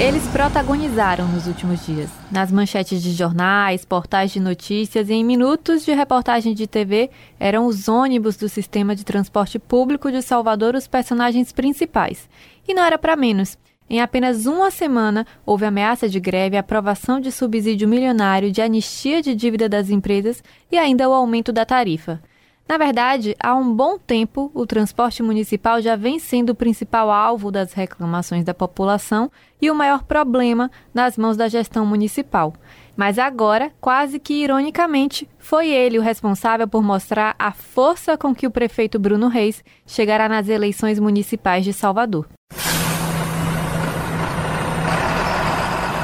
Eles protagonizaram nos últimos dias, nas manchetes de jornais, portais de notícias e em minutos de reportagem de TV, eram os ônibus do sistema de transporte público de Salvador os personagens principais. E não era para menos. Em apenas uma semana, houve ameaça de greve, aprovação de subsídio milionário, de anistia de dívida das empresas e ainda o aumento da tarifa. Na verdade, há um bom tempo, o transporte municipal já vem sendo o principal alvo das reclamações da população e o maior problema nas mãos da gestão municipal. Mas agora, quase que ironicamente, foi ele o responsável por mostrar a força com que o prefeito Bruno Reis chegará nas eleições municipais de Salvador.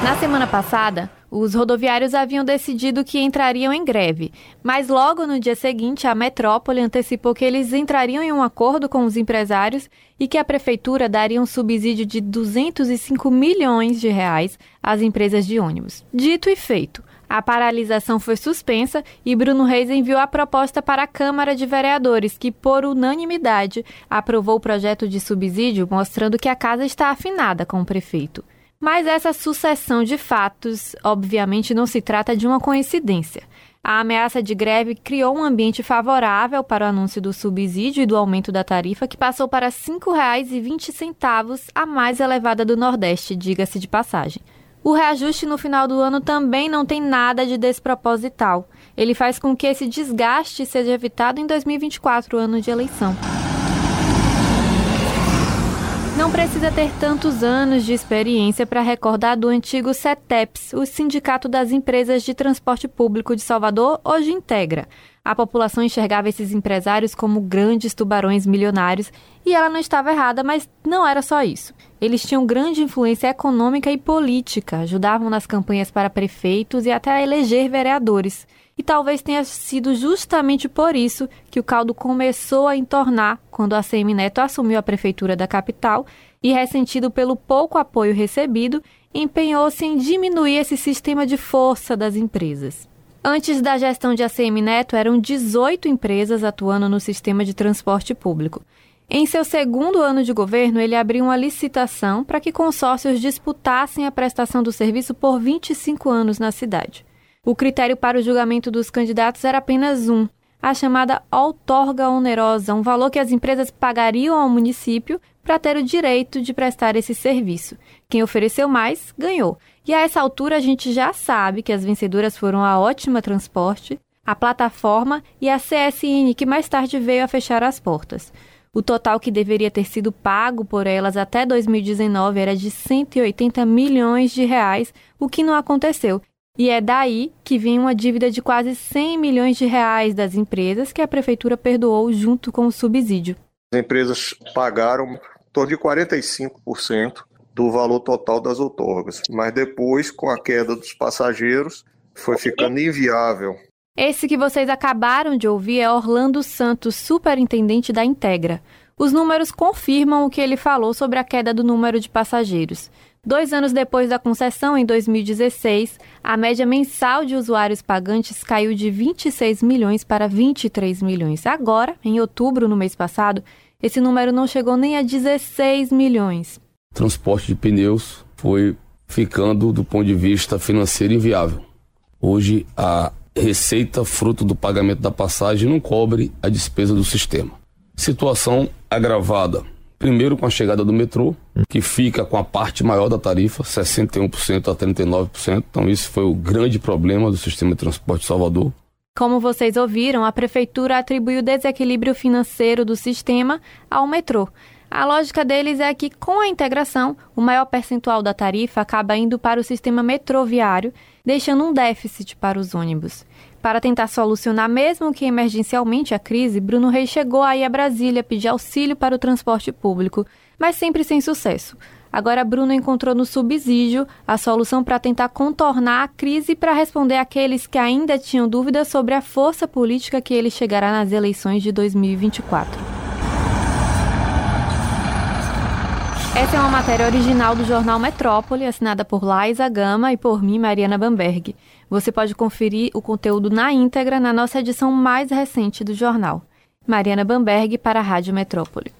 Na semana passada, os rodoviários haviam decidido que entrariam em greve, mas logo no dia seguinte a metrópole antecipou que eles entrariam em um acordo com os empresários e que a prefeitura daria um subsídio de 205 milhões de reais às empresas de ônibus. Dito e feito, a paralisação foi suspensa e Bruno Reis enviou a proposta para a Câmara de Vereadores, que, por unanimidade, aprovou o projeto de subsídio, mostrando que a casa está afinada com o prefeito. Mas essa sucessão de fatos, obviamente, não se trata de uma coincidência. A ameaça de greve criou um ambiente favorável para o anúncio do subsídio e do aumento da tarifa, que passou para R$ 5,20, a mais elevada do Nordeste, diga-se de passagem. O reajuste no final do ano também não tem nada de desproposital. Ele faz com que esse desgaste seja evitado em 2024, ano de eleição. Não precisa ter tantos anos de experiência para recordar do antigo CETEPS, o Sindicato das Empresas de Transporte Público de Salvador, hoje integra. A população enxergava esses empresários como grandes tubarões milionários e ela não estava errada, mas não era só isso. Eles tinham grande influência econômica e política, ajudavam nas campanhas para prefeitos e até a eleger vereadores. E talvez tenha sido justamente por isso que o caldo começou a entornar quando a CM Neto assumiu a prefeitura da capital e, ressentido pelo pouco apoio recebido, empenhou-se em diminuir esse sistema de força das empresas. Antes da gestão de ACM Neto, eram 18 empresas atuando no sistema de transporte público. Em seu segundo ano de governo, ele abriu uma licitação para que consórcios disputassem a prestação do serviço por 25 anos na cidade. O critério para o julgamento dos candidatos era apenas um, a chamada outorga onerosa, um valor que as empresas pagariam ao município para ter o direito de prestar esse serviço. Quem ofereceu mais, ganhou. E a essa altura a gente já sabe que as vencedoras foram a Ótima Transporte, a plataforma e a CSN, que mais tarde veio a fechar as portas. O total que deveria ter sido pago por elas até 2019 era de 180 milhões de reais, o que não aconteceu. E é daí que vem uma dívida de quase 100 milhões de reais das empresas que a prefeitura perdoou junto com o subsídio. As empresas pagaram em torno de 45% do valor total das outorgas, mas depois, com a queda dos passageiros, foi ficando inviável. Esse que vocês acabaram de ouvir é Orlando Santos, superintendente da Integra. Os números confirmam o que ele falou sobre a queda do número de passageiros. Dois anos depois da concessão, em 2016, a média mensal de usuários pagantes caiu de 26 milhões para 23 milhões. Agora, em outubro, no mês passado, esse número não chegou nem a 16 milhões. Transporte de pneus foi ficando, do ponto de vista financeiro, inviável. Hoje, a receita fruto do pagamento da passagem não cobre a despesa do sistema. Situação agravada Primeiro com a chegada do metrô, que fica com a parte maior da tarifa, 61% a 39%. Então isso foi o grande problema do sistema de transporte de Salvador. Como vocês ouviram, a prefeitura atribuiu o desequilíbrio financeiro do sistema ao metrô. A lógica deles é que, com a integração, o maior percentual da tarifa acaba indo para o sistema metroviário, deixando um déficit para os ônibus. Para tentar solucionar, mesmo que emergencialmente, a crise, Bruno Reis chegou aí a Brasília pedir auxílio para o transporte público, mas sempre sem sucesso. Agora, Bruno encontrou no subsídio a solução para tentar contornar a crise para responder àqueles que ainda tinham dúvidas sobre a força política que ele chegará nas eleições de 2024. Essa é uma matéria original do jornal Metrópole, assinada por Laisa Gama e por mim, Mariana Bamberg. Você pode conferir o conteúdo na íntegra na nossa edição mais recente do jornal. Mariana Bamberg para a Rádio Metrópole.